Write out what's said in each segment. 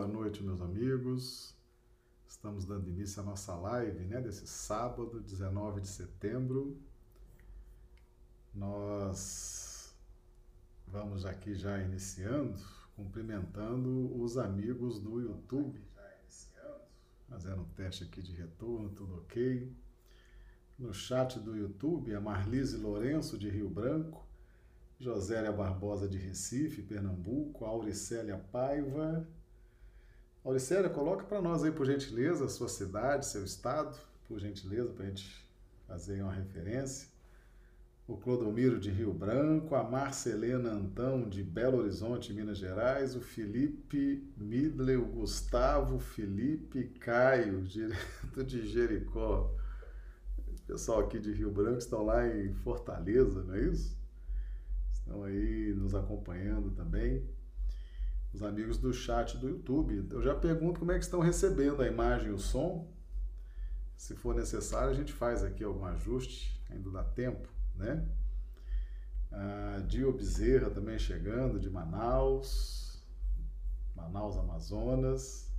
Boa noite, meus amigos. Estamos dando início à nossa live, né, desse sábado, 19 de setembro. Nós vamos aqui já iniciando, cumprimentando os amigos do YouTube. Fazendo um teste aqui de retorno, tudo ok. No chat do YouTube, a Marlise Lourenço, de Rio Branco, Josélia Barbosa, de Recife, Pernambuco, Auricélia Paiva, Auricélia, coloca para nós aí, por gentileza, a sua cidade, seu estado, por gentileza, para a gente fazer uma referência. O Clodomiro de Rio Branco, a Marcelena Antão de Belo Horizonte, Minas Gerais, o Felipe Midley, o Gustavo Felipe Caio, direto de Jericó. O pessoal aqui de Rio Branco estão lá em Fortaleza, não é isso? Estão aí nos acompanhando também os amigos do chat do YouTube. Eu já pergunto como é que estão recebendo a imagem e o som. Se for necessário, a gente faz aqui algum ajuste, ainda dá tempo, né? Ah, Dio Bezerra também chegando, de Manaus, Manaus, Amazonas.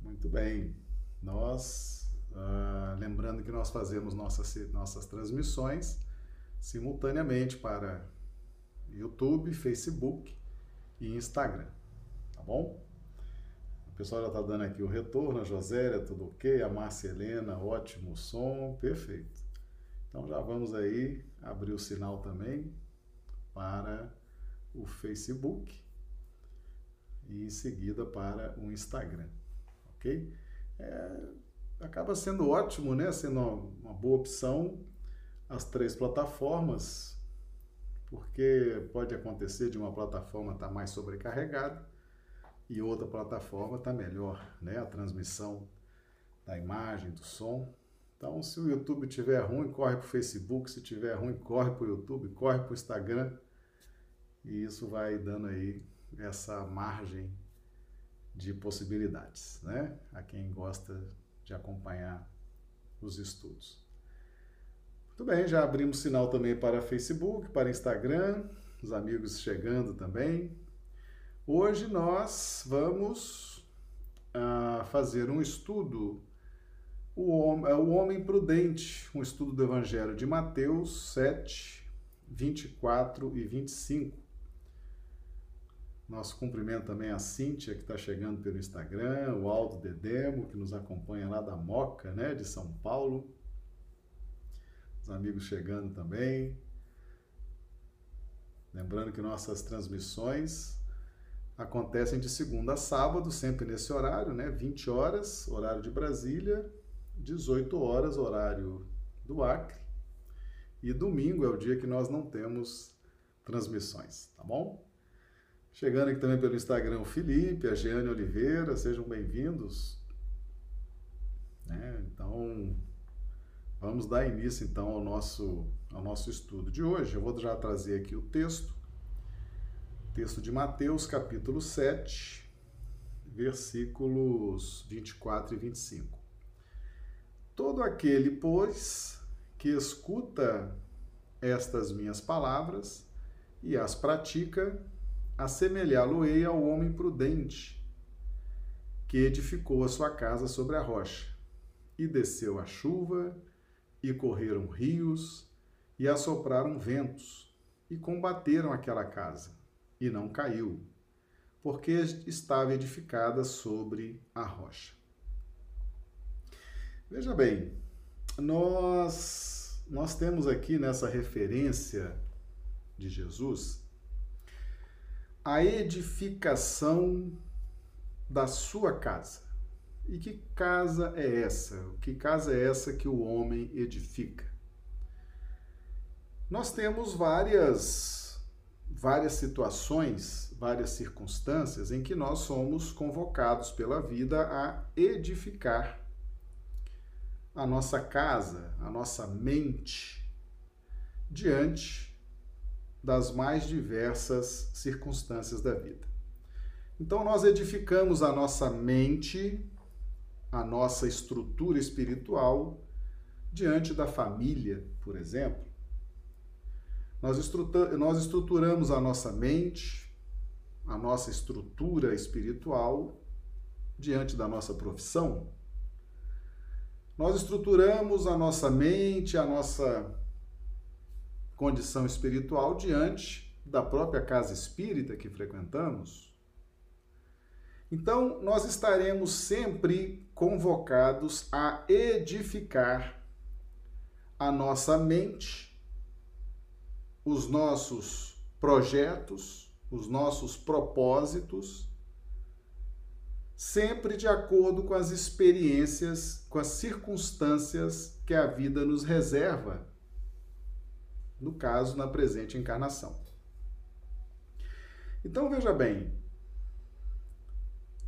Muito bem. Nós, ah, lembrando que nós fazemos nossas, nossas transmissões simultaneamente para YouTube, Facebook e Instagram, tá bom? O pessoal já está dando aqui o retorno, a Josélia, tudo ok, a Márcia Helena, ótimo som, perfeito. Então já vamos aí abrir o sinal também para o Facebook e em seguida para o Instagram, ok? É, acaba sendo ótimo, né? Sendo uma, uma boa opção as três plataformas porque pode acontecer de uma plataforma estar tá mais sobrecarregada e outra plataforma está melhor, né? A transmissão da imagem, do som. Então, se o YouTube tiver ruim, corre para o Facebook, se tiver ruim, corre para o YouTube, corre para o Instagram, e isso vai dando aí essa margem de possibilidades, né? A quem gosta de acompanhar os estudos. Muito bem, já abrimos sinal também para Facebook, para Instagram, os amigos chegando também. Hoje nós vamos uh, fazer um estudo, o homem, é o homem Prudente, um estudo do Evangelho de Mateus 7, 24 e 25. Nosso cumprimento também a Cíntia, que está chegando pelo Instagram, o Aldo Dedemo, que nos acompanha lá da Moca, né, de São Paulo os amigos chegando também. Lembrando que nossas transmissões acontecem de segunda a sábado, sempre nesse horário, né? 20 horas, horário de Brasília, 18 horas, horário do Acre. E domingo é o dia que nós não temos transmissões, tá bom? Chegando aqui também pelo Instagram o Felipe, a Jeane Oliveira, sejam bem-vindos. Né? Então, Vamos dar início então ao nosso, ao nosso estudo de hoje. Eu vou já trazer aqui o texto, texto de Mateus, capítulo 7, versículos 24 e 25. Todo aquele, pois, que escuta estas minhas palavras e as pratica, assemelhá-lo-ei ao homem prudente, que edificou a sua casa sobre a rocha, e desceu a chuva, e correram rios, e assopraram ventos, e combateram aquela casa, e não caiu, porque estava edificada sobre a rocha. Veja bem, nós nós temos aqui nessa referência de Jesus a edificação da sua casa. E que casa é essa? Que casa é essa que o homem edifica? Nós temos várias várias situações, várias circunstâncias em que nós somos convocados pela vida a edificar a nossa casa, a nossa mente diante das mais diversas circunstâncias da vida. Então nós edificamos a nossa mente a nossa estrutura espiritual diante da família, por exemplo. Nós, estruturamos a nossa mente, a nossa estrutura espiritual diante da nossa profissão. Nós estruturamos a nossa mente, a nossa condição espiritual diante da própria casa espírita que frequentamos. Então, nós estaremos sempre convocados a edificar a nossa mente, os nossos projetos, os nossos propósitos, sempre de acordo com as experiências, com as circunstâncias que a vida nos reserva, no caso, na presente encarnação. Então veja bem,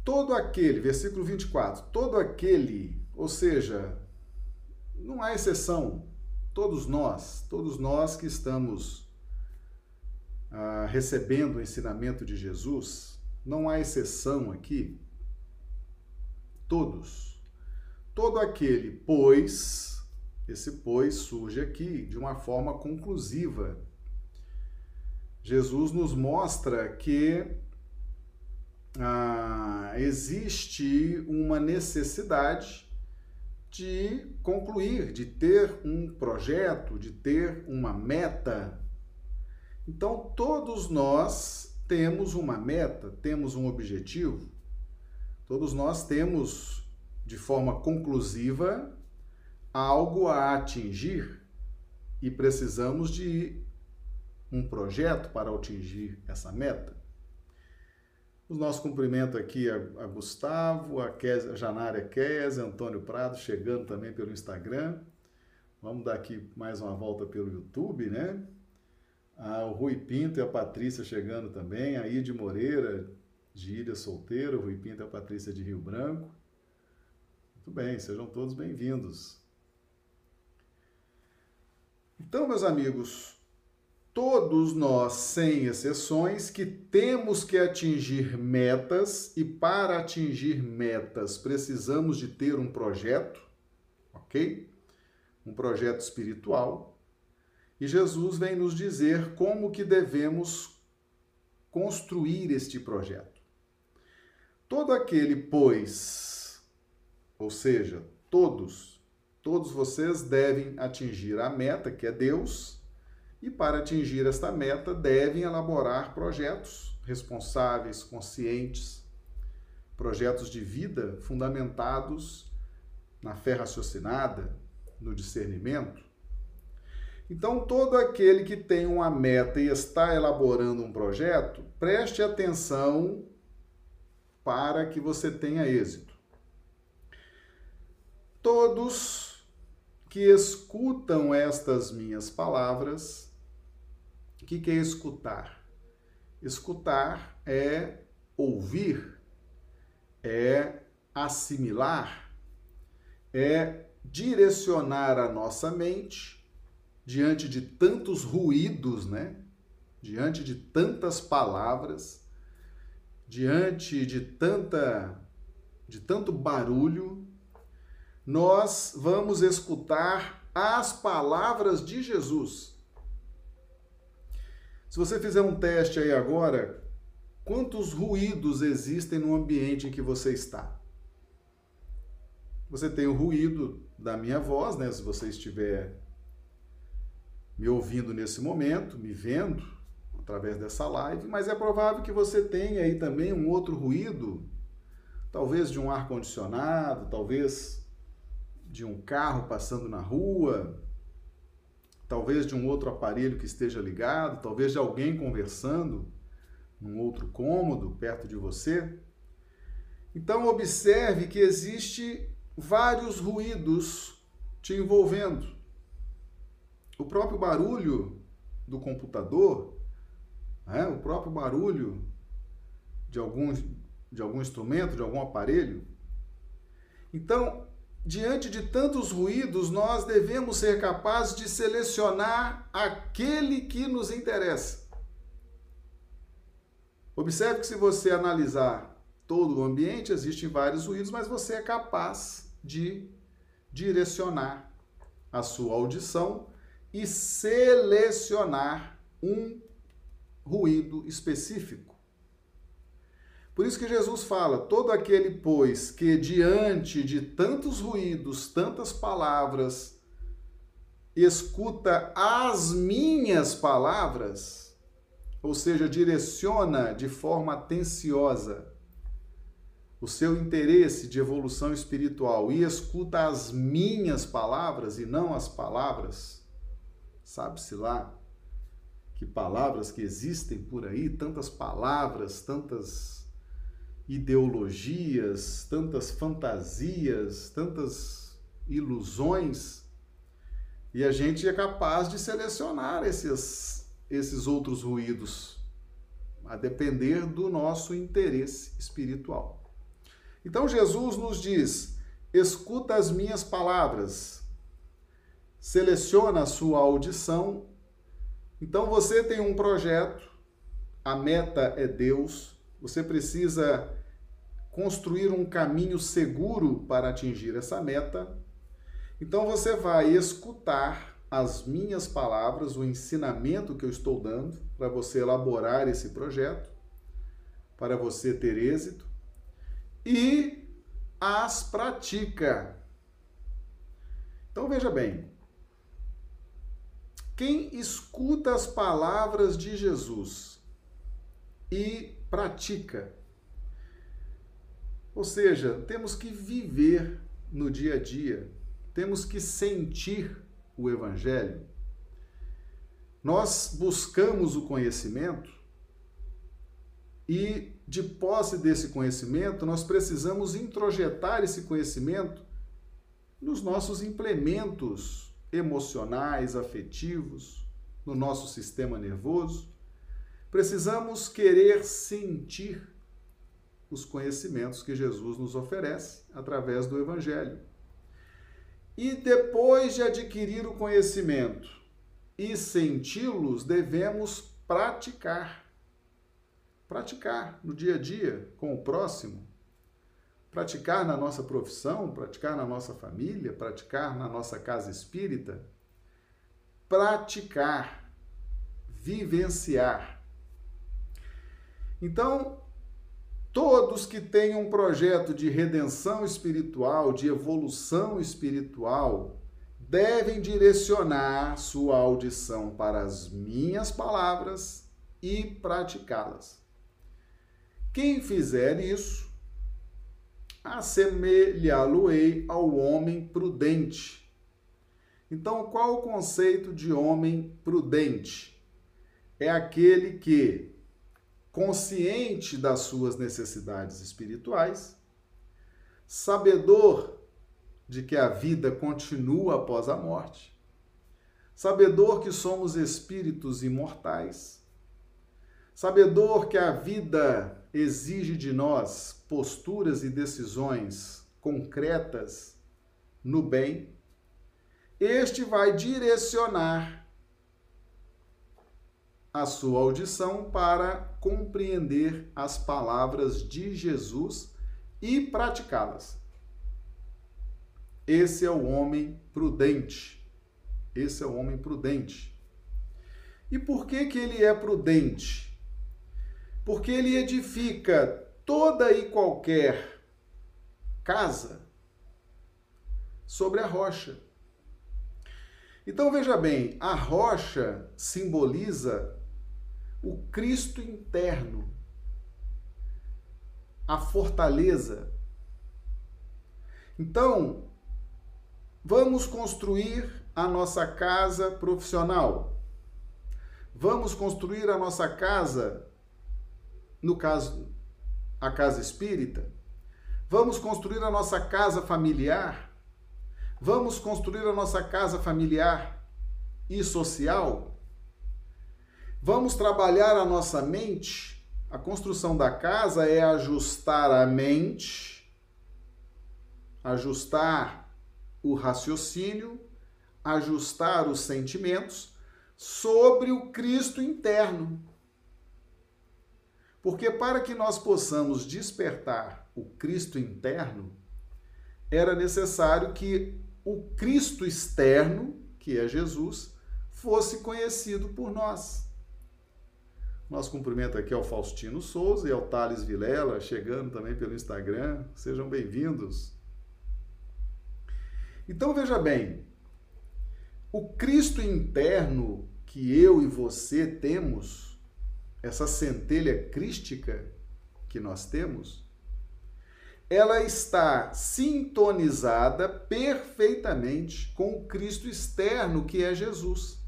todo aquele, versículo 24, todo aquele, ou seja, não há exceção, todos nós, todos nós que estamos ah, recebendo o ensinamento de Jesus, não há exceção aqui, todos, todo aquele, pois, esse pois surge aqui de uma forma conclusiva. Jesus nos mostra que ah, existe uma necessidade de concluir, de ter um projeto, de ter uma meta. Então, todos nós temos uma meta, temos um objetivo, todos nós temos, de forma conclusiva, algo a atingir e precisamos de um projeto para atingir essa meta. O nosso cumprimento aqui a, a Gustavo, a, a Janária Kézia, Antônio Prado chegando também pelo Instagram. Vamos dar aqui mais uma volta pelo YouTube, né? Ah, o Rui Pinto e a Patrícia chegando também. A Ide Moreira, de Ilha Solteira. O Rui Pinto e a Patrícia de Rio Branco. Muito bem, sejam todos bem-vindos. Então, meus amigos, todos nós, sem exceções, que temos que atingir metas e para atingir metas precisamos de ter um projeto, ok? Um projeto espiritual. E Jesus vem nos dizer como que devemos construir este projeto. Todo aquele, pois, ou seja, todos, todos vocês devem atingir a meta, que é Deus, e para atingir esta meta devem elaborar projetos responsáveis, conscientes, projetos de vida fundamentados na fé raciocinada, no discernimento. Então, todo aquele que tem uma meta e está elaborando um projeto, preste atenção para que você tenha êxito. Todos que escutam estas minhas palavras que, que é escutar? Escutar é ouvir, é assimilar, é direcionar a nossa mente diante de tantos ruídos, né? Diante de tantas palavras, diante de tanta de tanto barulho, nós vamos escutar as palavras de Jesus. Se você fizer um teste aí agora, quantos ruídos existem no ambiente em que você está? Você tem o ruído da minha voz, né? Se você estiver me ouvindo nesse momento, me vendo através dessa live, mas é provável que você tenha aí também um outro ruído, talvez de um ar condicionado, talvez de um carro passando na rua, talvez de um outro aparelho que esteja ligado, talvez de alguém conversando num outro cômodo perto de você. Então observe que existe vários ruídos te envolvendo. O próprio barulho do computador, né? o próprio barulho de algum, de algum instrumento, de algum aparelho. Então, diante de tantos ruídos, nós devemos ser capazes de selecionar aquele que nos interessa. Observe que se você analisar todo o ambiente, existem vários ruídos, mas você é capaz de direcionar a sua audição e selecionar um ruído específico. Por isso que Jesus fala: todo aquele, pois, que diante de tantos ruídos, tantas palavras, escuta as minhas palavras, ou seja, direciona de forma atenciosa o seu interesse de evolução espiritual e escuta as minhas palavras e não as palavras, sabe-se lá que palavras que existem por aí, tantas palavras, tantas ideologias, tantas fantasias, tantas ilusões, e a gente é capaz de selecionar esses, esses outros ruídos, a depender do nosso interesse espiritual. Então Jesus nos diz: escuta as minhas palavras, seleciona a sua audição. Então você tem um projeto, a meta é Deus, você precisa construir um caminho seguro para atingir essa meta. Então você vai escutar as minhas palavras, o ensinamento que eu estou dando para você elaborar esse projeto, para você ter êxito e as pratica. Então veja bem, quem escuta as palavras de Jesus e pratica, ou seja, temos que viver no dia a dia, temos que sentir o Evangelho. Nós buscamos o conhecimento e, de posse desse conhecimento, nós precisamos introjetar esse conhecimento nos nossos implementos emocionais, afetivos, no nosso sistema nervoso. Precisamos querer sentir os conhecimentos que Jesus nos oferece através do Evangelho. E depois de adquirir o conhecimento e senti-los, devemos praticar. Praticar no dia a dia com o próximo, praticar na nossa profissão, praticar na nossa família, praticar na nossa casa espírita. Praticar, vivenciar. Então, Todos que têm um projeto de redenção espiritual, de evolução espiritual, devem direcionar sua audição para as minhas palavras e praticá-las. Quem fizer isso, assemelhá-lo-ei ao homem prudente. Então, qual o conceito de homem prudente? É aquele que consciente das suas necessidades espirituais, sabedor de que a vida continua após a morte, sabedor que somos espíritos imortais, sabedor que a vida exige de nós posturas e decisões concretas no bem, este vai direcionar a sua audição para compreender as palavras de Jesus e praticá-las. Esse é o homem prudente. Esse é o homem prudente. E por que que ele é prudente? Porque ele edifica toda e qualquer casa sobre a rocha. Então veja bem, a rocha simboliza o Cristo interno, a fortaleza. Então, vamos construir a nossa casa profissional. Vamos construir a nossa casa, no caso, a casa espírita. Vamos construir a nossa casa familiar. Vamos construir a nossa casa familiar e social. Vamos trabalhar a nossa mente. A construção da casa é ajustar a mente, ajustar o raciocínio, ajustar os sentimentos sobre o Cristo interno. Porque para que nós possamos despertar o Cristo interno, era necessário que o Cristo externo, que é Jesus, fosse conhecido por nós Nosso cumprimento aqui ao Faustino Souza e ao Thales Vilela, chegando também pelo Instagram. Sejam bem-vindos. Então veja bem, o Cristo interno que eu e você temos, essa centelha crística que nós temos, ela está sintonizada perfeitamente com o Cristo externo que é Jesus.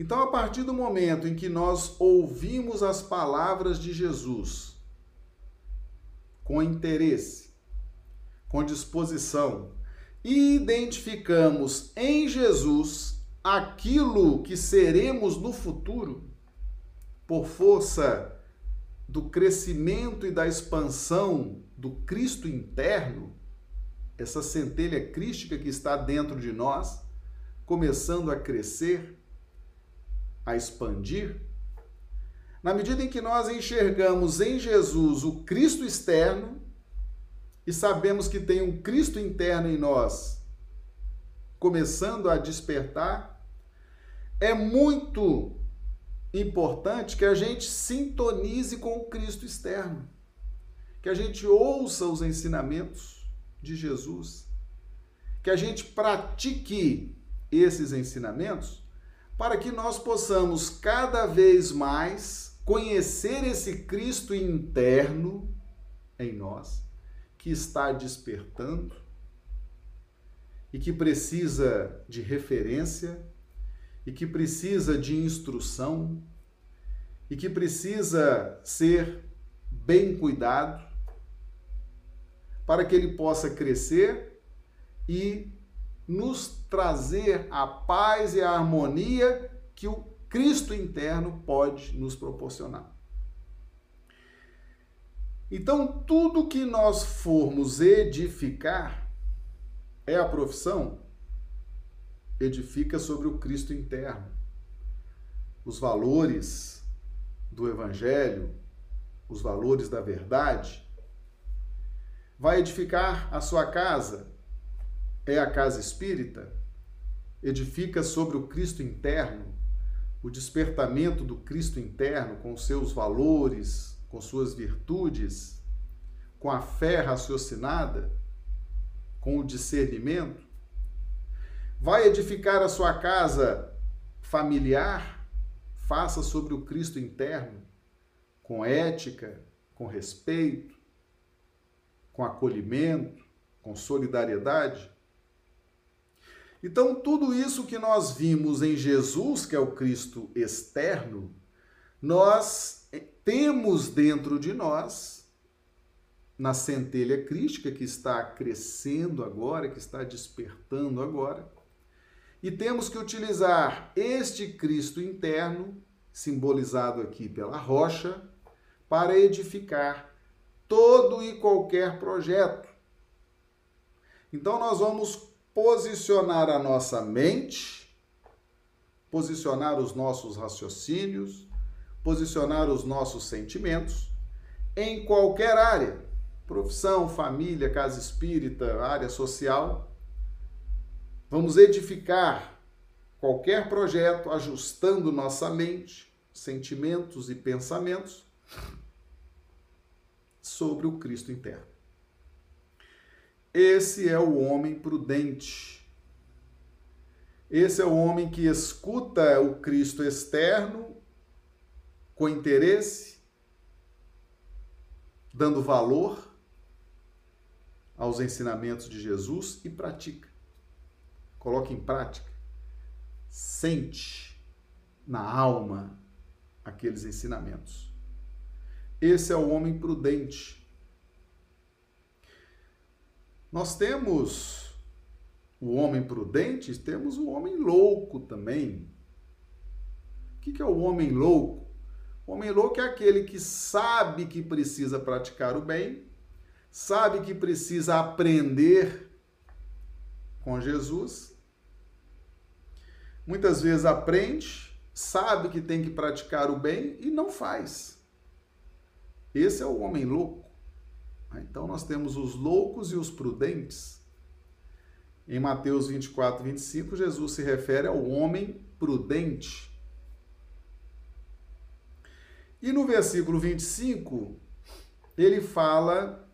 Então, a partir do momento em que nós ouvimos as palavras de Jesus com interesse, com disposição, e identificamos em Jesus aquilo que seremos no futuro, por força do crescimento e da expansão do Cristo interno, essa centelha crística que está dentro de nós, começando a crescer, a expandir, na medida em que nós enxergamos em Jesus o Cristo externo e sabemos que tem um Cristo interno em nós, começando a despertar, é muito importante que a gente sintonize com o Cristo externo, que a gente ouça os ensinamentos de Jesus, que a gente pratique esses ensinamentos para que nós possamos cada vez mais conhecer esse Cristo interno em nós, que está despertando e que precisa de referência e que precisa de instrução e que precisa ser bem cuidado para que ele possa crescer e nos trazer a paz e a harmonia que o Cristo interno pode nos proporcionar. Então, tudo que nós formos edificar é a profissão, edifica sobre o Cristo interno. Os valores do Evangelho, os valores da verdade. Vai edificar a sua casa, é a casa espírita, edifica sobre o Cristo interno, o despertamento do Cristo interno com seus valores, com suas virtudes, com a fé raciocinada, com o discernimento. Vai edificar a sua casa familiar, faça sobre o Cristo interno, com ética, com respeito, com acolhimento, com solidariedade. Então, tudo isso que nós vimos em Jesus, que é o Cristo externo, nós temos dentro de nós, na centelha crística que está crescendo agora, que está despertando agora, e temos que utilizar este Cristo interno, simbolizado aqui pela rocha, para edificar todo e qualquer projeto. Então, nós vamos posicionar a nossa mente, posicionar os nossos raciocínios, posicionar os nossos sentimentos em qualquer área, profissão, família, casa espírita, área social. Vamos edificar qualquer projeto ajustando nossa mente, sentimentos e pensamentos sobre o Cristo interno. Esse é o homem prudente. Esse é o homem que escuta o Cristo externo com interesse, dando valor aos ensinamentos de Jesus e pratica. Coloca em prática. Sente na alma aqueles ensinamentos. Esse é o homem prudente nós temos o homem prudente, temos o homem louco também. O que é o homem louco? O homem louco é aquele que sabe que precisa praticar o bem, sabe que precisa aprender com Jesus. Muitas vezes aprende, sabe que tem que praticar o bem e não faz. Esse é o homem louco. Então nós temos os loucos e os prudentes. Em Mateus 24, 25, Jesus se refere ao homem prudente. E no versículo 25, ele fala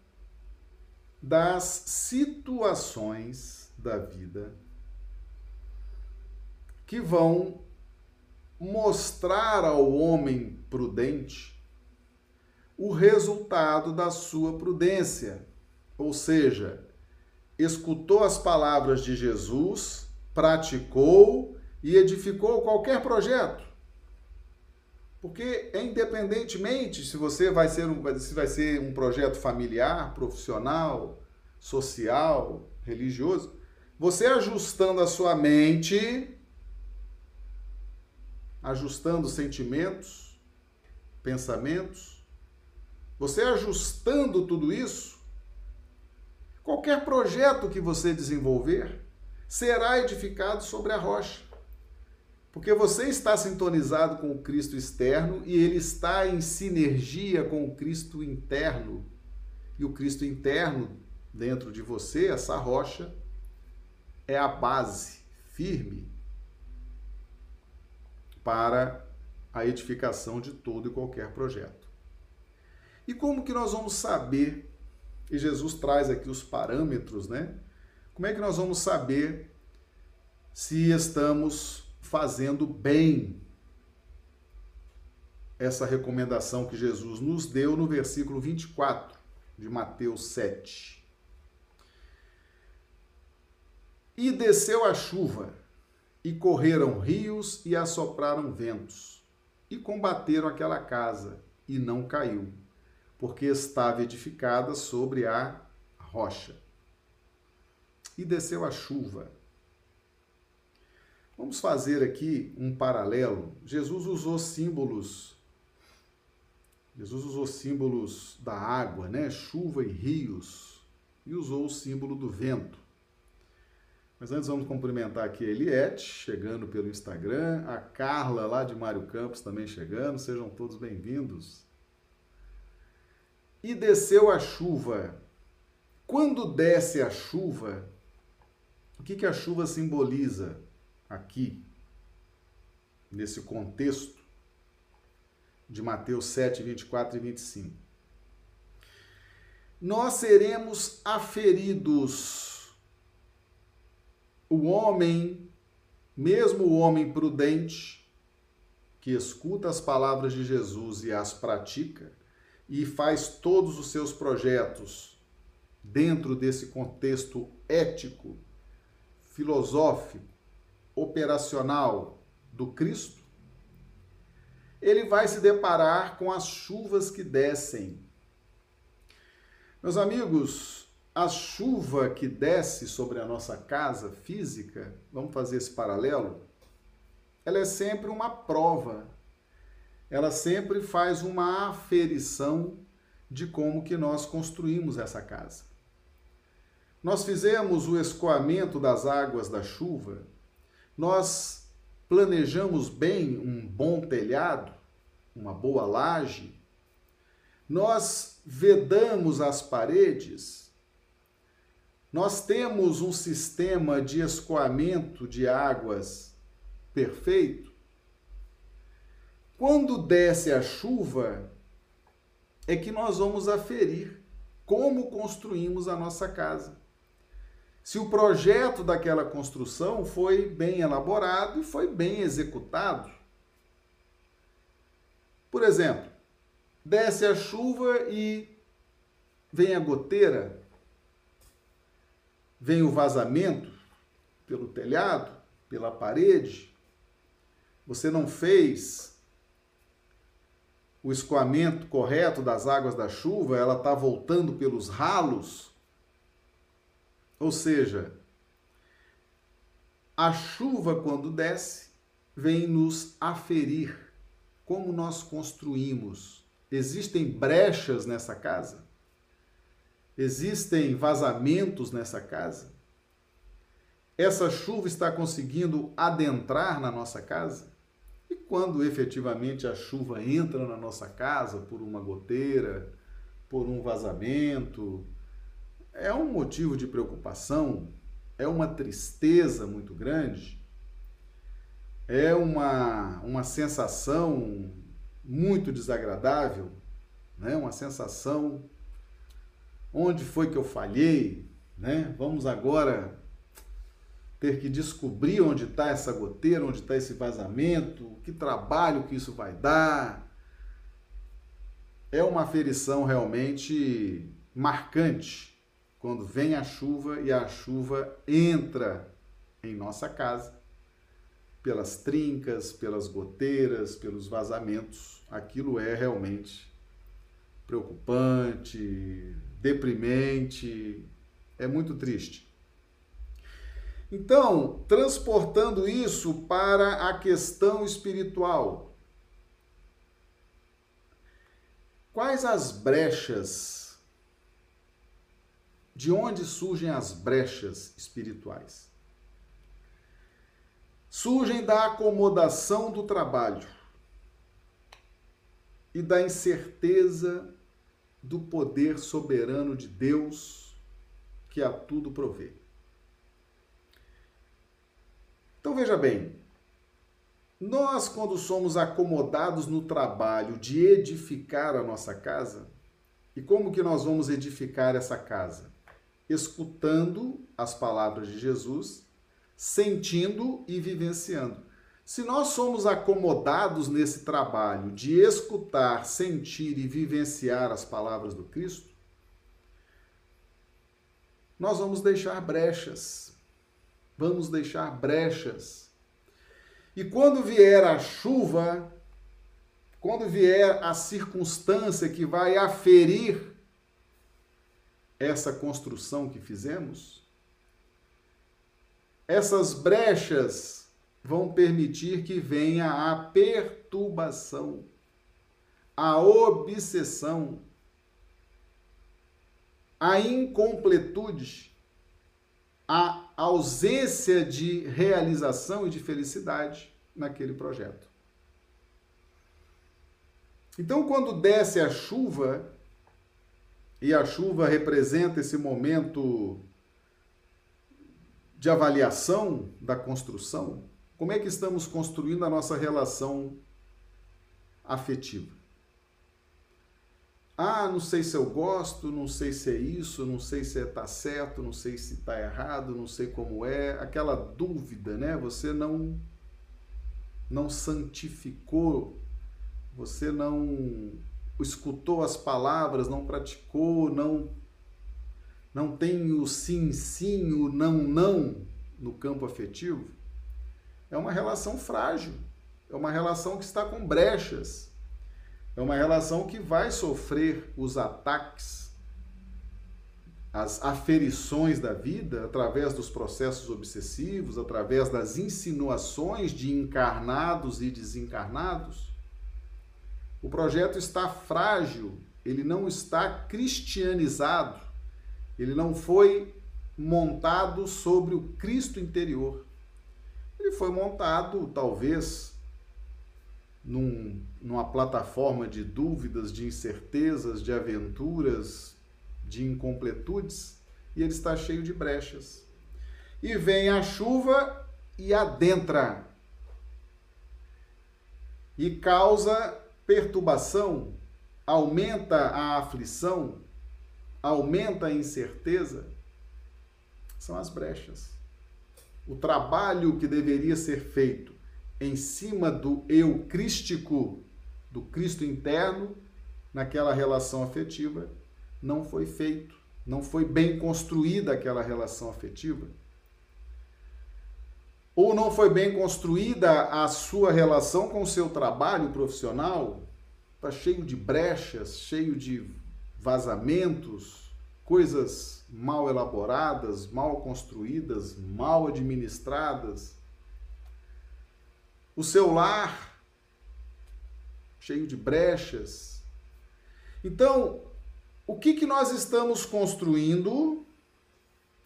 das situações da vida que vão mostrar ao homem prudente o resultado da sua prudência. Ou seja, escutou as palavras de Jesus, praticou e edificou qualquer projeto. Porque independentemente se você vai ser um, se vai ser um projeto familiar, profissional, social, religioso, você ajustando a sua mente, ajustando sentimentos, pensamentos, você ajustando tudo isso, qualquer projeto que você desenvolver será edificado sobre a rocha. Porque você está sintonizado com o Cristo externo e ele está em sinergia com o Cristo interno. E o Cristo interno dentro de você, essa rocha, é a base firme para a edificação de todo e qualquer projeto. E como que nós vamos saber, e Jesus traz aqui os parâmetros, né? Como é que nós vamos saber se estamos fazendo bem essa recomendação que Jesus nos deu no versículo 24 de Mateus 7. E desceu a chuva, e correram rios e assopraram ventos, e combateram aquela casa, e não caiu, porque estava edificada sobre a rocha. E desceu a chuva, Vamos fazer aqui um paralelo. Jesus usou símbolos. Jesus usou símbolos da água, né? Chuva e rios. E usou o símbolo do vento. Mas antes vamos cumprimentar aqui a Eliette, chegando pelo Instagram, a Carla lá de Mário Campos também chegando, sejam todos bem-vindos. E desceu a chuva. Quando desce a chuva, o que, que a chuva simboliza? aqui, nesse contexto de Mateus 7, 24 e 25. Nós seremos aferidos. O homem, mesmo o homem prudente, que escuta as palavras de Jesus e as pratica, e faz todos os seus projetos dentro desse contexto ético, filosófico, operacional do Cristo, ele vai se deparar com as chuvas que descem. Meus amigos, a chuva que desce sobre a nossa casa física, vamos fazer esse paralelo, ela é sempre uma prova. Ela sempre faz uma aferição de como que nós construímos essa casa. Nós fizemos o escoamento das águas da chuva nós planejamos bem um bom telhado, uma boa laje, nós vedamos as paredes, nós temos um sistema de escoamento de águas perfeito. Quando desce a chuva, é que nós vamos aferir como construímos a nossa casa se o projeto daquela construção foi bem elaborado e foi bem executado. Por exemplo, desce a chuva e vem a goteira, vem o vazamento pelo telhado, pela parede. Você não fez o escoamento correto das águas da chuva, ela está voltando pelos ralos ou seja, a chuva, quando desce, vem nos aferir como nós construímos. Existem brechas nessa casa? Existem vazamentos nessa casa? Essa chuva está conseguindo adentrar na nossa casa? E quando efetivamente a chuva entra na nossa casa por uma goteira, por um vazamento, é um motivo de preocupação, é uma tristeza muito grande, é uma, uma sensação muito desagradável, né? Uma sensação onde foi que eu falhei, né? Vamos agora ter que descobrir onde está essa goteira, onde está esse vazamento, que trabalho que isso vai dar. É uma aferição realmente marcante quando vem a chuva e a chuva entra em nossa casa pelas trincas, pelas goteiras, pelos vazamentos. Aquilo é realmente preocupante, deprimente, é muito triste. Então, transportando isso para a questão espiritual, quais as brechas? De onde surgem as brechas espirituais? Surgem da acomodação do trabalho e da incerteza do poder soberano de Deus que a tudo provê. Então veja bem, nós quando somos acomodados no trabalho de edificar a nossa casa, e como que nós vamos edificar essa casa? Escutando as palavras de Jesus, sentindo e vivenciando. Se nós somos acomodados nesse trabalho de escutar, sentir e vivenciar as palavras do Cristo, nós vamos deixar brechas vamos deixar brechas. E quando vier a chuva, quando vier a circunstância que vai aferir essa construção que fizemos, essas brechas vão permitir que venha a perturbação, a obsessão, a incompletude, a ausência de realização e de felicidade naquele projeto. Então, quando desce a chuva, e a chuva representa esse momento de avaliação da construção, como é que estamos construindo a nossa relação afetiva? Ah, não sei se eu gosto, não sei se é isso, não sei se está certo, não sei se está errado, não sei como é. Aquela dúvida, né? Você não não santificou, você não escutou as palavras, não praticou, não não tem o sim, sim, o não, não no campo afetivo. É uma relação frágil, é uma relação que está com brechas é uma relação que vai sofrer os ataques, as aferições da vida através dos processos obsessivos, através das insinuações de encarnados e desencarnados. O projeto está frágil, ele não está cristianizado, ele não foi montado sobre o Cristo interior. Ele foi montado, talvez, num, numa plataforma de dúvidas, de incertezas, de aventuras, de incompletudes, e ele está cheio de brechas. E vem a chuva e adentra, e causa perturbação, aumenta a aflição, aumenta a incerteza. São as brechas. O trabalho que deveria ser feito em cima do eu crístico, do Cristo interno, naquela relação afetiva, não foi feito, não foi bem construída aquela relação afetiva. Ou não foi bem construída a sua relação com o seu trabalho profissional, está cheio de brechas, cheio de vazamentos, coisas mal elaboradas, mal construídas, mal administradas o seu lar cheio de brechas. Então, o que, que nós estamos construindo,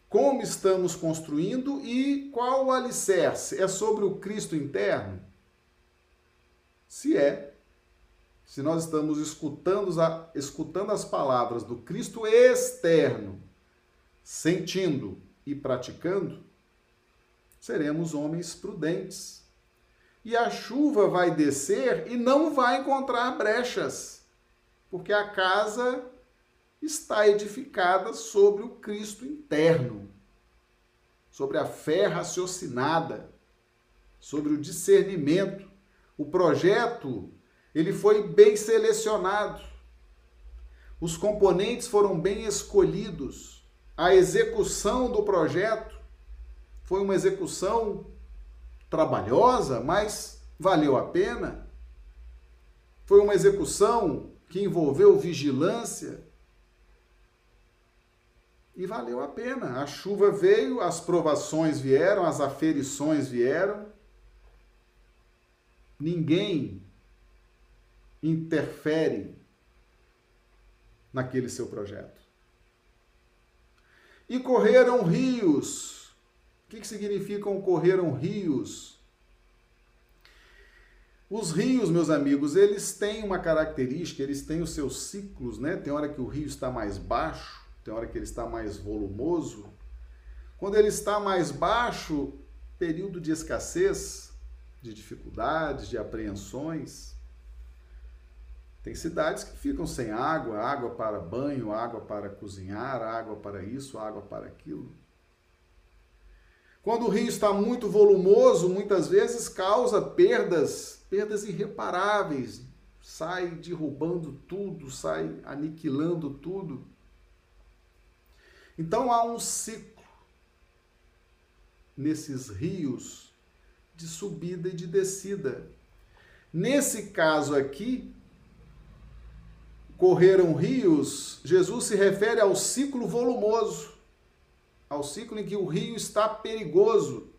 como estamos construindo e qual o alicerce? É sobre o Cristo interno? Se é, se nós estamos escutando, escutando as palavras do Cristo externo, sentindo e praticando, seremos homens prudentes e a chuva vai descer e não vai encontrar brechas, porque a casa está edificada sobre o Cristo interno, sobre a fé raciocinada, sobre o discernimento. O projeto, ele foi bem selecionado. Os componentes foram bem escolhidos. A execução do projeto foi uma execução trabalhosa, mas valeu a pena. Foi uma execução que envolveu vigilância e valeu a pena. A chuva veio, as provações vieram, as aferições vieram. Ninguém interfere naquele seu projeto. E correram rios que, que significam correram rios? Os rios, meus amigos, eles têm uma característica, eles têm os seus ciclos, né? Tem hora que o rio está mais baixo, tem hora que ele está mais volumoso. Quando ele está mais baixo, período de escassez, de dificuldades, de apreensões. Tem cidades que ficam sem água, água para banho, água para cozinhar, água para isso, água para aquilo. Quando o rio está muito volumoso, muitas vezes causa perdas, perdas irreparáveis, sai derrubando tudo, sai aniquilando tudo. Então há um ciclo nesses rios de subida e de descida. Nesse caso aqui, correram rios, Jesus se refere ao ciclo volumoso ao ciclo em que o rio está perigoso,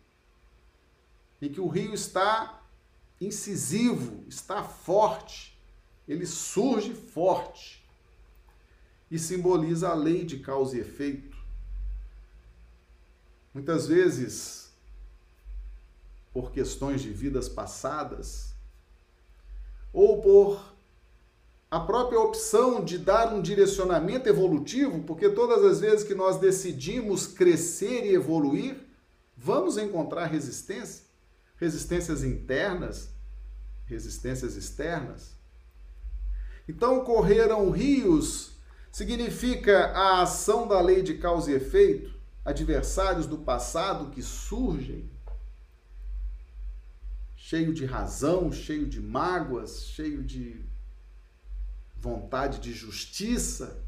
em que o rio está incisivo, está forte, ele surge forte e simboliza a lei de causa e efeito. Muitas vezes, por questões de vidas passadas, ou por a própria opção de dar um direcionamento evolutivo, porque todas as vezes que nós decidimos crescer e evoluir, vamos encontrar resistência, resistências internas, resistências externas. Então, correram rios significa a ação da lei de causa e efeito, adversários do passado que surgem, cheio de razão, cheio de mágoas, cheio de vontade de justiça,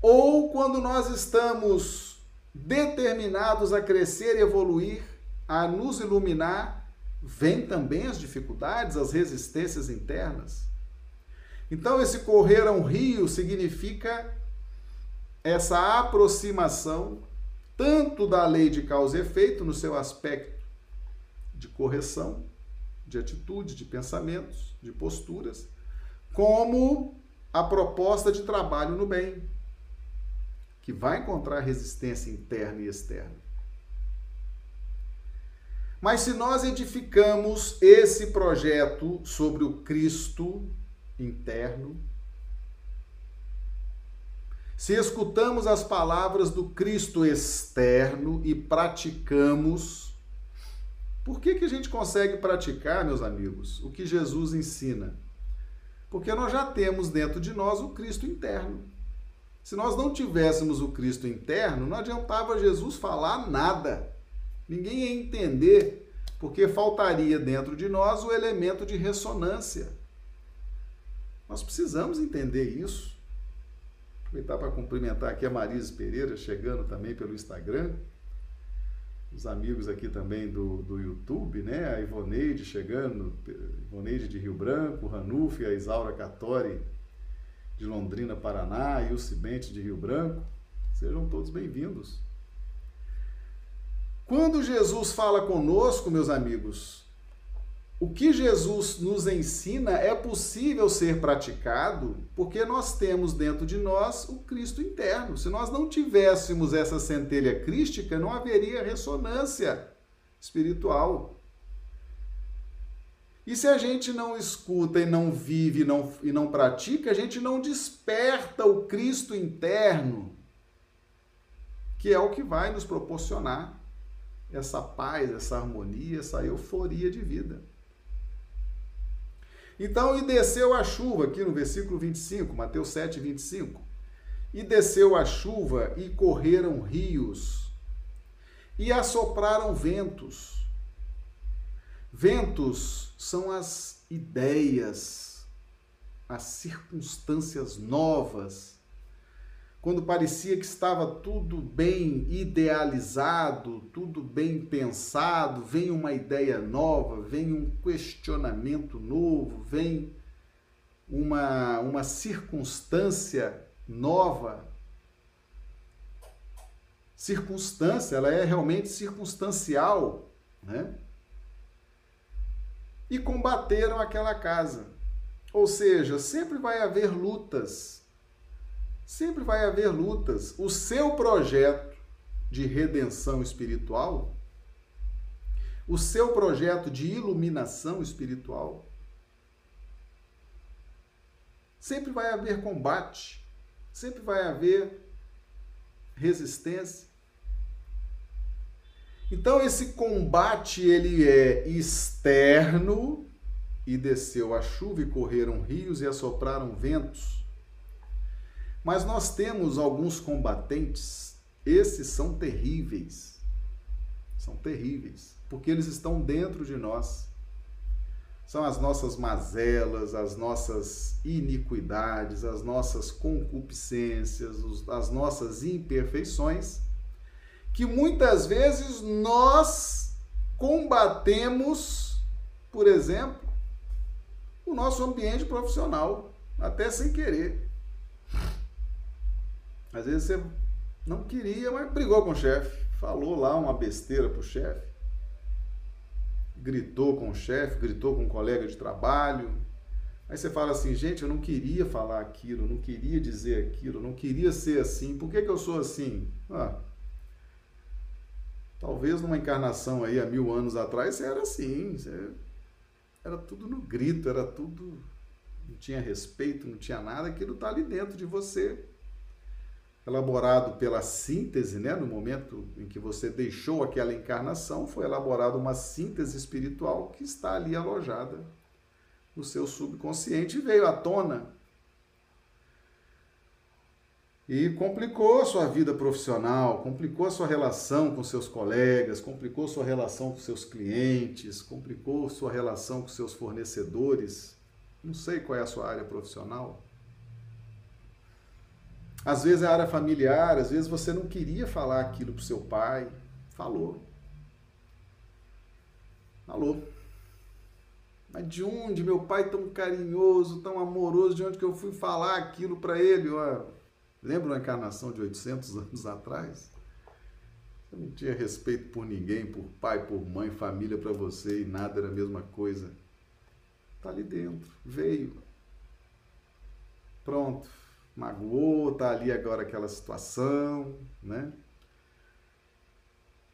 ou quando nós estamos determinados a crescer e evoluir, a nos iluminar, vem também as dificuldades, as resistências internas. Então, esse correr a um rio significa essa aproximação tanto da lei de causa e efeito no seu aspecto de correção, de atitude, de pensamentos, de posturas, como a proposta de trabalho no bem, que vai encontrar resistência interna e externa. Mas se nós edificamos esse projeto sobre o Cristo interno, se escutamos as palavras do Cristo externo e praticamos, por que, que a gente consegue praticar, meus amigos, o que Jesus ensina? Porque nós já temos dentro de nós o Cristo interno. Se nós não tivéssemos o Cristo interno, não adiantava Jesus falar nada. Ninguém ia entender, porque faltaria dentro de nós o elemento de ressonância. Nós precisamos entender isso. Aproveitar para cumprimentar aqui a Marisa Pereira, chegando também pelo Instagram os amigos aqui também do, do YouTube, né? A Ivoneide chegando, Ivoneide de Rio Branco, Ranulfi, a Isaura Catori de Londrina, Paraná, e o Cibente de Rio Branco. Sejam todos bem-vindos. Quando Jesus fala conosco, meus amigos, o que Jesus nos ensina é possível ser praticado porque nós temos dentro de nós o Cristo interno. Se nós não tivéssemos essa centelha crística, não haveria ressonância espiritual. E se a gente não escuta e não vive e não, e não pratica, a gente não desperta o Cristo interno, que é o que vai nos proporcionar essa paz, essa harmonia, essa euforia de vida. Então, e desceu a chuva, aqui no versículo 25, Mateus 7, 25. E desceu a chuva e correram rios, e assopraram ventos. Ventos são as ideias, as circunstâncias novas quando parecia que estava tudo bem idealizado, tudo bem pensado, vem uma ideia nova, vem um questionamento novo, vem uma, uma circunstância nova. Circunstância, ela é realmente circunstancial, né? E combateram aquela casa. Ou seja, sempre vai haver lutas Sempre vai haver lutas. O seu projeto de redenção espiritual, o seu projeto de iluminação espiritual, sempre vai haver combate, sempre vai haver resistência. Então esse combate ele é externo e desceu a chuva e correram rios e assopraram ventos mas nós temos alguns combatentes, esses são terríveis. São terríveis, porque eles estão dentro de nós. São as nossas mazelas, as nossas iniquidades, as nossas concupiscências, as nossas imperfeições, que muitas vezes nós combatemos, por exemplo, o nosso ambiente profissional, até sem querer. Às vezes você não queria, mas brigou com o chefe, falou lá uma besteira pro chefe, gritou com o chefe, gritou com um colega de trabalho. Aí você fala assim, gente, eu não queria falar aquilo, não queria dizer aquilo, não queria ser assim. Por que, que eu sou assim? Ah, talvez numa encarnação aí há mil anos atrás você era assim, você era tudo no grito, era tudo, não tinha respeito, não tinha nada, aquilo está ali dentro de você elaborado pela síntese, né? no momento em que você deixou aquela encarnação, foi elaborada uma síntese espiritual que está ali alojada no seu subconsciente e veio à tona. E complicou a sua vida profissional, complicou a sua relação com seus colegas, complicou sua relação com seus clientes, complicou sua relação com seus fornecedores. Não sei qual é a sua área profissional. Às vezes é área familiar, às vezes você não queria falar aquilo para seu pai, falou. Falou. Mas de onde meu pai tão carinhoso, tão amoroso, de onde que eu fui falar aquilo para ele? Ó, lembra uma encarnação de 800 anos atrás? Você não tinha respeito por ninguém, por pai, por mãe, família para você e nada era a mesma coisa. Tá ali dentro, veio. Pronto magoou, tá ali agora aquela situação, né?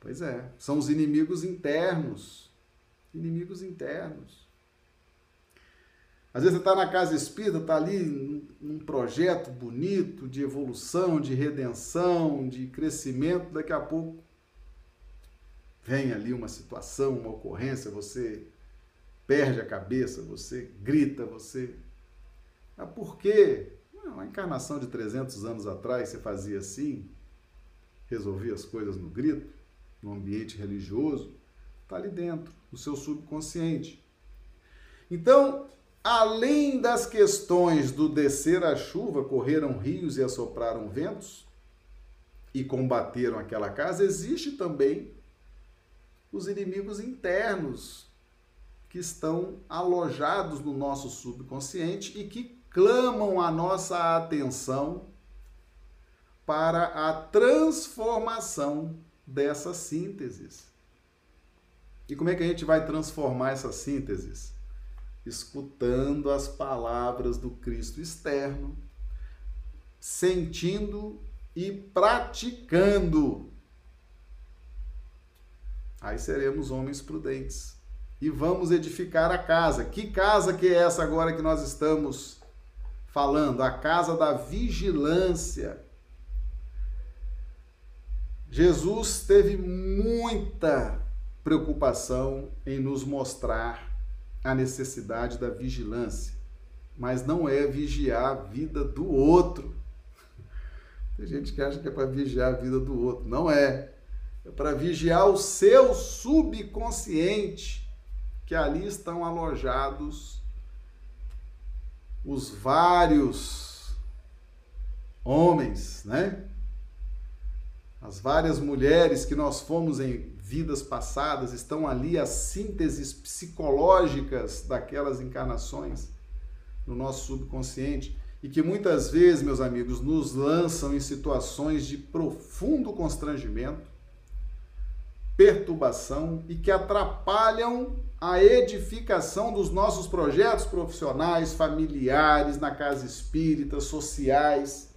Pois é, são os inimigos internos. Inimigos internos. Às vezes você está na casa espírita, está ali num projeto bonito de evolução, de redenção, de crescimento, daqui a pouco vem ali uma situação, uma ocorrência, você perde a cabeça, você grita, você. Mas por quê? Uma encarnação de 300 anos atrás você fazia assim, resolvia as coisas no grito, no ambiente religioso, está ali dentro, no seu subconsciente. Então, além das questões do descer a chuva, correram rios e assopraram ventos e combateram aquela casa, existe também os inimigos internos que estão alojados no nosso subconsciente e que clamam a nossa atenção para a transformação dessas sínteses. E como é que a gente vai transformar essas sínteses? Escutando as palavras do Cristo externo, sentindo e praticando. Aí seremos homens prudentes. E vamos edificar a casa. Que casa que é essa agora que nós estamos falando, a casa da vigilância. Jesus teve muita preocupação em nos mostrar a necessidade da vigilância, mas não é vigiar a vida do outro. Tem gente que acha que é para vigiar a vida do outro. Não é. É para vigiar o seu subconsciente, que ali estão alojados os vários homens, né? As várias mulheres que nós fomos em vidas passadas estão ali as sínteses psicológicas daquelas encarnações no nosso subconsciente e que muitas vezes, meus amigos, nos lançam em situações de profundo constrangimento, perturbação e que atrapalham a edificação dos nossos projetos profissionais, familiares, na casa espírita, sociais.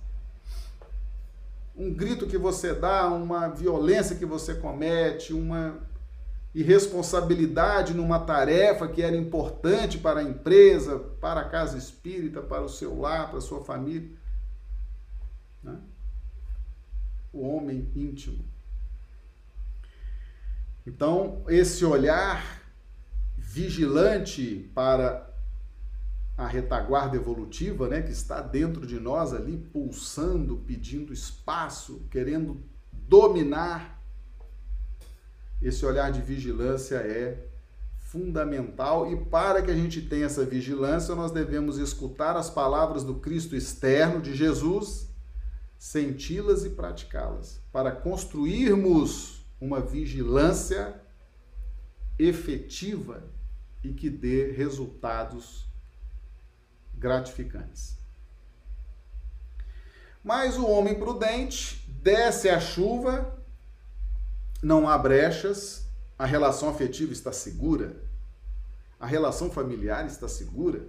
Um grito que você dá, uma violência que você comete, uma irresponsabilidade numa tarefa que era importante para a empresa, para a casa espírita, para o seu lar, para a sua família. Né? O homem íntimo. Então, esse olhar vigilante para a retaguarda evolutiva, né, que está dentro de nós ali, pulsando, pedindo espaço, querendo dominar esse olhar de vigilância é fundamental. E para que a gente tenha essa vigilância, nós devemos escutar as palavras do Cristo externo de Jesus, senti-las e praticá-las, para construirmos uma vigilância efetiva e que dê resultados gratificantes. Mas o homem prudente desce a chuva não há brechas, a relação afetiva está segura, a relação familiar está segura,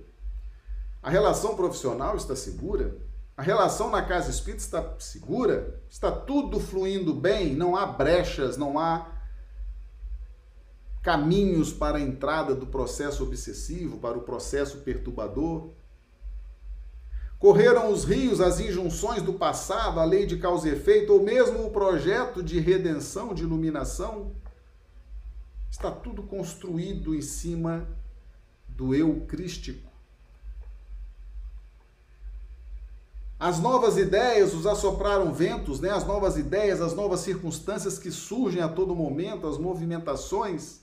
a relação profissional está segura, a relação na casa espírita está segura, está tudo fluindo bem, não há brechas, não há caminhos para a entrada do processo obsessivo, para o processo perturbador. Correram os rios, as injunções do passado, a lei de causa e efeito, ou mesmo o projeto de redenção, de iluminação. Está tudo construído em cima do eu crístico. As novas ideias, os assopraram ventos, né? as novas ideias, as novas circunstâncias que surgem a todo momento, as movimentações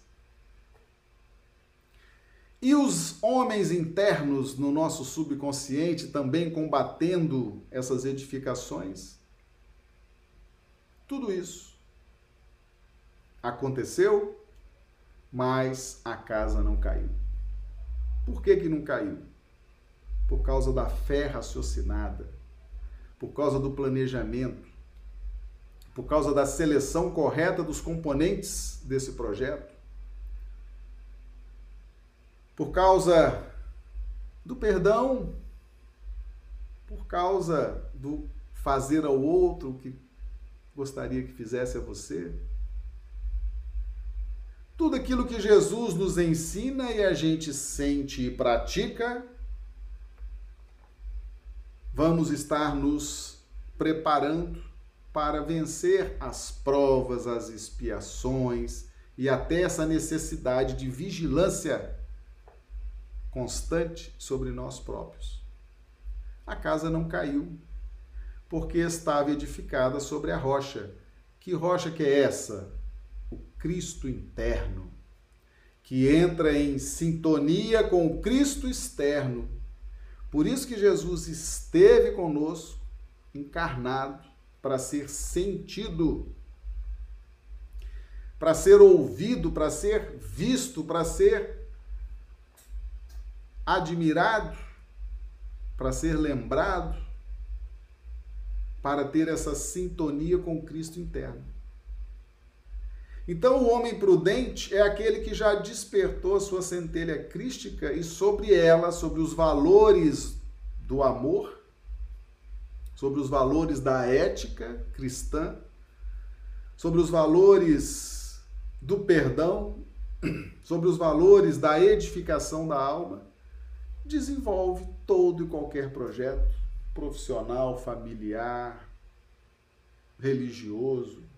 e os homens internos no nosso subconsciente também combatendo essas edificações? Tudo isso aconteceu, mas a casa não caiu. Por que, que não caiu? Por causa da fé raciocinada, por causa do planejamento, por causa da seleção correta dos componentes desse projeto por causa do perdão, por causa do fazer ao outro o que gostaria que fizesse a você. Tudo aquilo que Jesus nos ensina e a gente sente e pratica, vamos estar nos preparando para vencer as provas, as expiações e até essa necessidade de vigilância constante sobre nós próprios. A casa não caiu, porque estava edificada sobre a rocha. Que rocha que é essa? O Cristo interno, que entra em sintonia com o Cristo externo. Por isso que Jesus esteve conosco, encarnado, para ser sentido, para ser ouvido, para ser visto, para ser admirado, para ser lembrado, para ter essa sintonia com Cristo interno. Então, o homem prudente é aquele que já despertou a sua centelha crística e sobre ela, sobre os valores do amor, sobre os valores da ética cristã, sobre os valores do perdão, sobre os valores da edificação da alma, desenvolve todo e qualquer projeto profissional, familiar, religioso,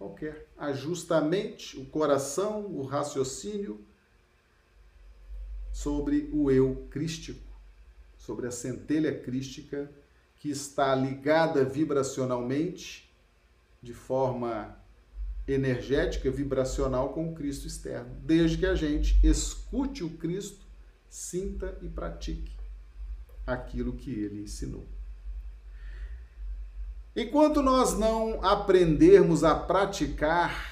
qualquer. Ajusta a mente, o coração, o raciocínio sobre o eu crístico, sobre a centelha crística que está ligada vibracionalmente de forma energética, vibracional com o Cristo externo, desde que a gente escute o Cristo, sinta e pratique aquilo que ele ensinou. Enquanto nós não aprendermos a praticar,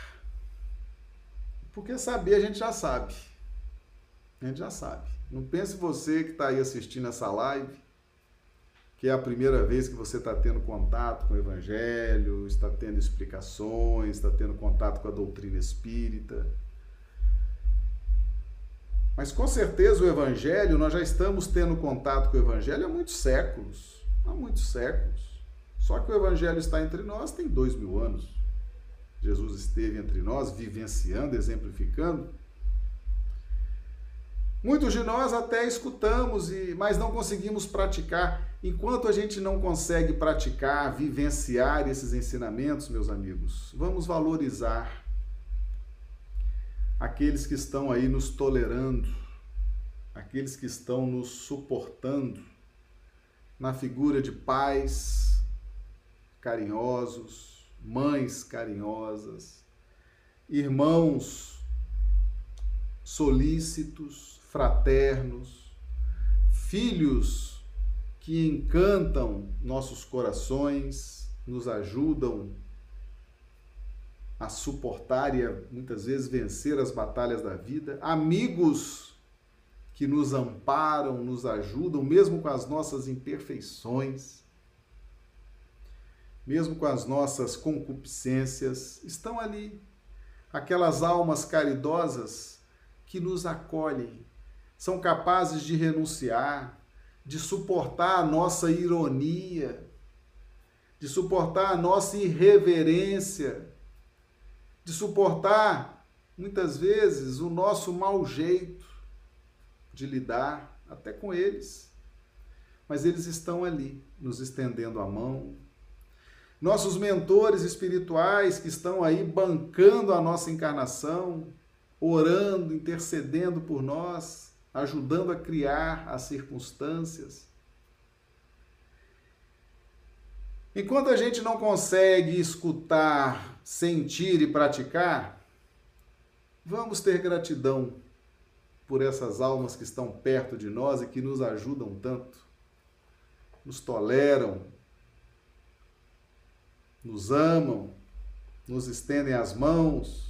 porque saber a gente já sabe. A gente já sabe. Não pense você que está aí assistindo essa live, que é a primeira vez que você está tendo contato com o Evangelho, está tendo explicações, está tendo contato com a doutrina espírita. Mas com certeza o Evangelho, nós já estamos tendo contato com o Evangelho há muitos séculos. Há muitos séculos. Só que o Evangelho está entre nós tem dois mil anos. Jesus esteve entre nós, vivenciando, exemplificando. Muitos de nós até escutamos, e, mas não conseguimos praticar. Enquanto a gente não consegue praticar, vivenciar esses ensinamentos, meus amigos, vamos valorizar aqueles que estão aí nos tolerando, aqueles que estão nos suportando na figura de pais, carinhosos, mães carinhosas, irmãos solícitos, fraternos, filhos que encantam nossos corações, nos ajudam a suportar e a, muitas vezes vencer as batalhas da vida, amigos que nos amparam, nos ajudam, mesmo com as nossas imperfeições mesmo com as nossas concupiscências, estão ali. Aquelas almas caridosas que nos acolhem, são capazes de renunciar, de suportar a nossa ironia, de suportar a nossa irreverência, de suportar, muitas vezes, o nosso mau jeito de lidar até com eles. Mas eles estão ali, nos estendendo a mão, nossos mentores espirituais que estão aí bancando a nossa encarnação, orando, intercedendo por nós, ajudando a criar as circunstâncias. Enquanto a gente não consegue escutar, sentir e praticar, vamos ter gratidão por essas almas que estão perto de nós e que nos ajudam tanto, nos toleram, nos amam, nos estendem as mãos.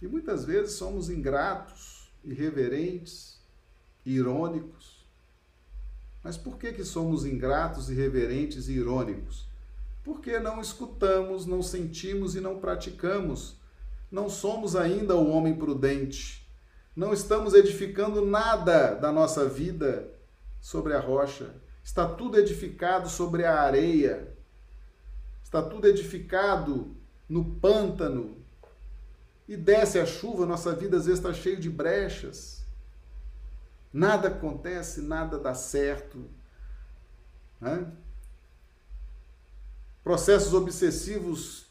E muitas vezes somos ingratos, irreverentes, irônicos. Mas por que, que somos ingratos, irreverentes e irônicos? Porque não escutamos, não sentimos e não praticamos. Não somos ainda o homem prudente. Não estamos edificando nada da nossa vida sobre a rocha. Está tudo edificado sobre a areia, está tudo edificado no pântano, e desce a chuva, nossa vida às vezes está cheia de brechas. Nada acontece, nada dá certo. Né? Processos obsessivos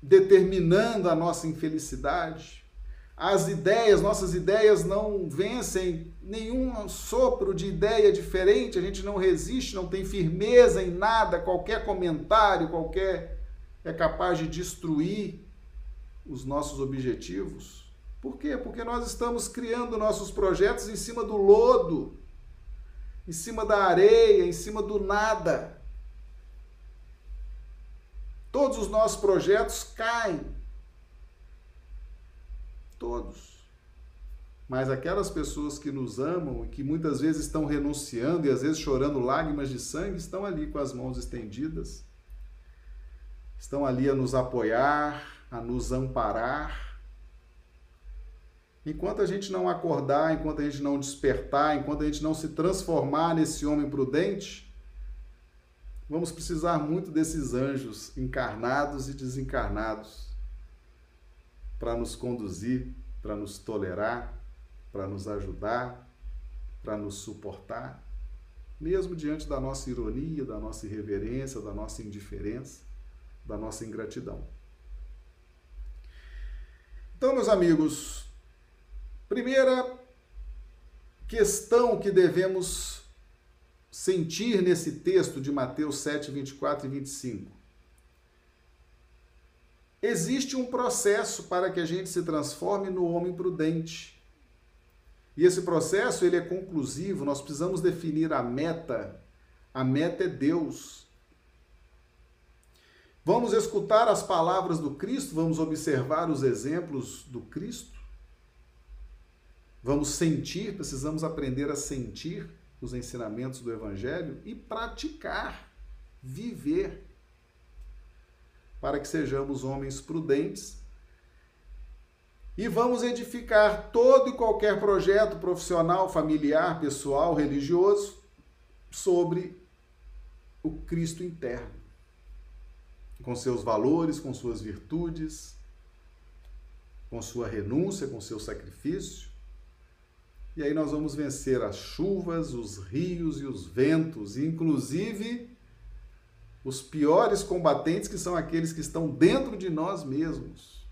determinando a nossa infelicidade as ideias, nossas ideias não vencem nenhum sopro de ideia diferente, a gente não resiste, não tem firmeza em nada, qualquer comentário, qualquer é capaz de destruir os nossos objetivos. Por quê? Porque nós estamos criando nossos projetos em cima do lodo, em cima da areia, em cima do nada. Todos os nossos projetos caem Todos. Mas aquelas pessoas que nos amam e que muitas vezes estão renunciando e às vezes chorando lágrimas de sangue, estão ali com as mãos estendidas, estão ali a nos apoiar, a nos amparar. Enquanto a gente não acordar, enquanto a gente não despertar, enquanto a gente não se transformar nesse homem prudente, vamos precisar muito desses anjos encarnados e desencarnados para nos conduzir, para nos tolerar, para nos ajudar, para nos suportar, mesmo diante da nossa ironia, da nossa irreverência, da nossa indiferença, da nossa ingratidão. Então, meus amigos, primeira questão que devemos sentir nesse texto de Mateus 7, 24 e 25. Existe um processo para que a gente se transforme no homem prudente. E esse processo ele é conclusivo, nós precisamos definir a meta. A meta é Deus. Vamos escutar as palavras do Cristo, vamos observar os exemplos do Cristo. Vamos sentir, precisamos aprender a sentir os ensinamentos do Evangelho e praticar, viver, para que sejamos homens prudentes. E vamos edificar todo e qualquer projeto profissional, familiar, pessoal, religioso sobre o Cristo interno, com seus valores, com suas virtudes, com sua renúncia, com seu sacrifício e aí nós vamos vencer as chuvas, os rios e os ventos, inclusive os piores combatentes, que são aqueles que estão dentro de nós mesmos.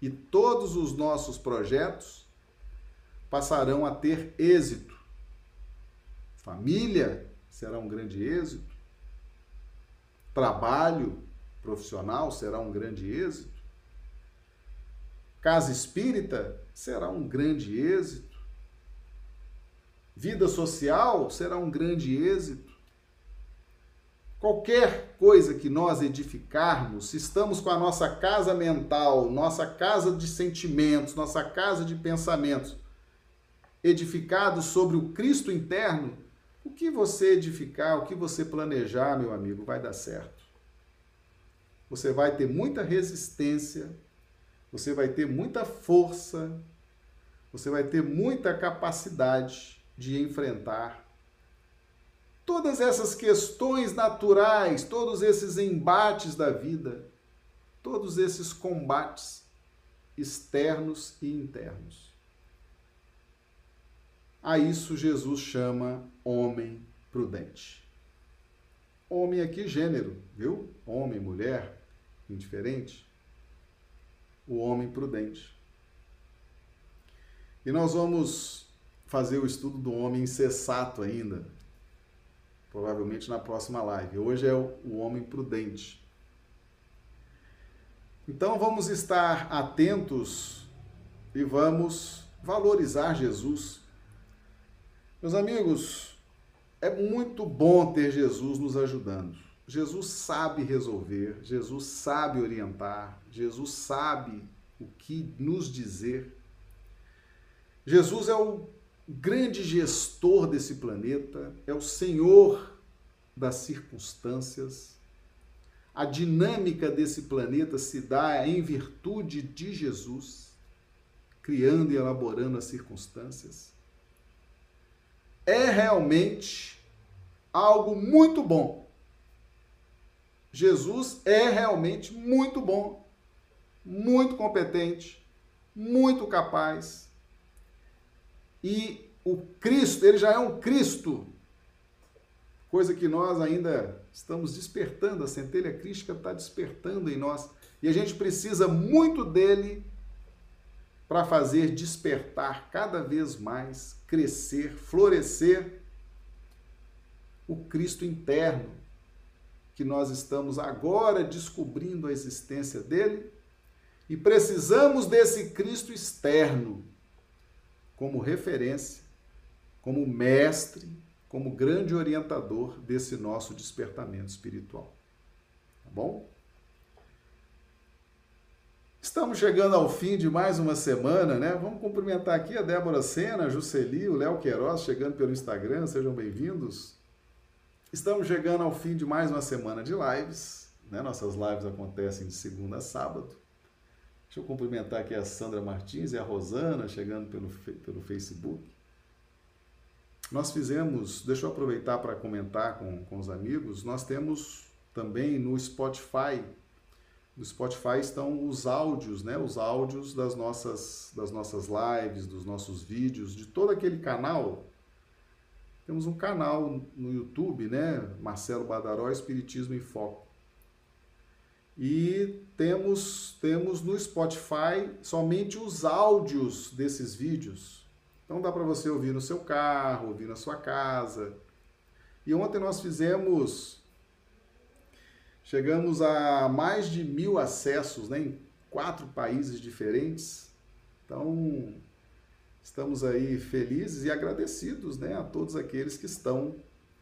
E todos os nossos projetos passarão a ter êxito. Família será um grande êxito. Trabalho profissional será um grande êxito. Casa espírita será um grande êxito vida social será um grande êxito. Qualquer coisa que nós edificarmos, se estamos com a nossa casa mental, nossa casa de sentimentos, nossa casa de pensamentos, edificados sobre o Cristo interno, o que você edificar, o que você planejar, meu amigo, vai dar certo. Você vai ter muita resistência, você vai ter muita força, você vai ter muita capacidade de enfrentar todas essas questões naturais, todos esses embates da vida, todos esses combates externos e internos. A isso Jesus chama homem prudente. Homem aqui, gênero, viu? Homem, mulher, indiferente. O homem prudente. E nós vamos fazer o estudo do homem insensato ainda. Provavelmente na próxima live. Hoje é o, homem prudente. Então vamos estar atentos e vamos valorizar Jesus. Meus amigos, é muito bom ter Jesus nos ajudando. Jesus sabe resolver, Jesus sabe orientar, Jesus sabe o que nos dizer. Jesus é o grande gestor desse planeta, é o senhor das circunstâncias. A dinâmica desse planeta se dá em virtude de Jesus, criando e elaborando as circunstâncias. É realmente algo muito bom. Jesus é realmente muito bom, muito competente, muito capaz, e o Cristo, ele já é um Cristo, coisa que nós ainda estamos despertando, a centelha crística está despertando em nós. E a gente precisa muito dele para fazer despertar cada vez mais, crescer, florescer o Cristo interno, que nós estamos agora descobrindo a existência dele. E precisamos desse Cristo externo como referência, como mestre, como grande orientador desse nosso despertamento espiritual. Tá bom? Estamos chegando ao fim de mais uma semana, né? Vamos cumprimentar aqui a Débora Sena, a Jusceli, o Léo Queiroz, chegando pelo Instagram, sejam bem-vindos. Estamos chegando ao fim de mais uma semana de lives, né? Nossas lives acontecem de segunda a sábado. Deixa eu cumprimentar aqui a Sandra Martins e a Rosana, chegando pelo, pelo Facebook. Nós fizemos, deixa eu aproveitar para comentar com, com os amigos, nós temos também no Spotify, no Spotify estão os áudios, né? Os áudios das nossas, das nossas lives, dos nossos vídeos, de todo aquele canal. Temos um canal no YouTube, né? Marcelo Badaró, Espiritismo em Foco. E temos, temos no Spotify somente os áudios desses vídeos. Então dá para você ouvir no seu carro, ouvir na sua casa. E ontem nós fizemos. Chegamos a mais de mil acessos né, em quatro países diferentes. Então, estamos aí felizes e agradecidos né, a todos aqueles que estão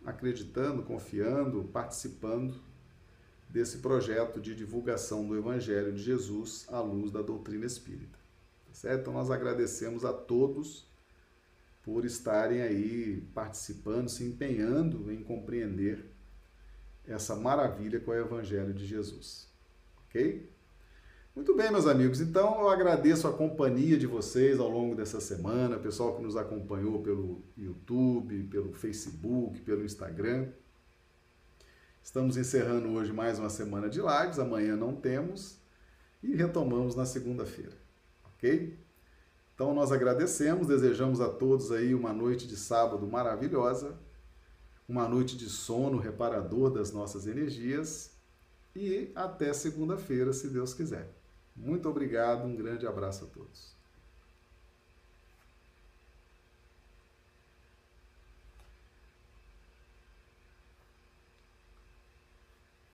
acreditando, confiando, participando desse projeto de divulgação do Evangelho de Jesus à luz da doutrina espírita. Tá certo? Então nós agradecemos a todos por estarem aí participando, se empenhando em compreender essa maravilha com o Evangelho de Jesus. Ok? Muito bem, meus amigos. Então eu agradeço a companhia de vocês ao longo dessa semana, pessoal que nos acompanhou pelo YouTube, pelo Facebook, pelo Instagram. Estamos encerrando hoje mais uma semana de lives, amanhã não temos e retomamos na segunda-feira, ok? Então nós agradecemos, desejamos a todos aí uma noite de sábado maravilhosa, uma noite de sono reparador das nossas energias e até segunda-feira, se Deus quiser. Muito obrigado, um grande abraço a todos.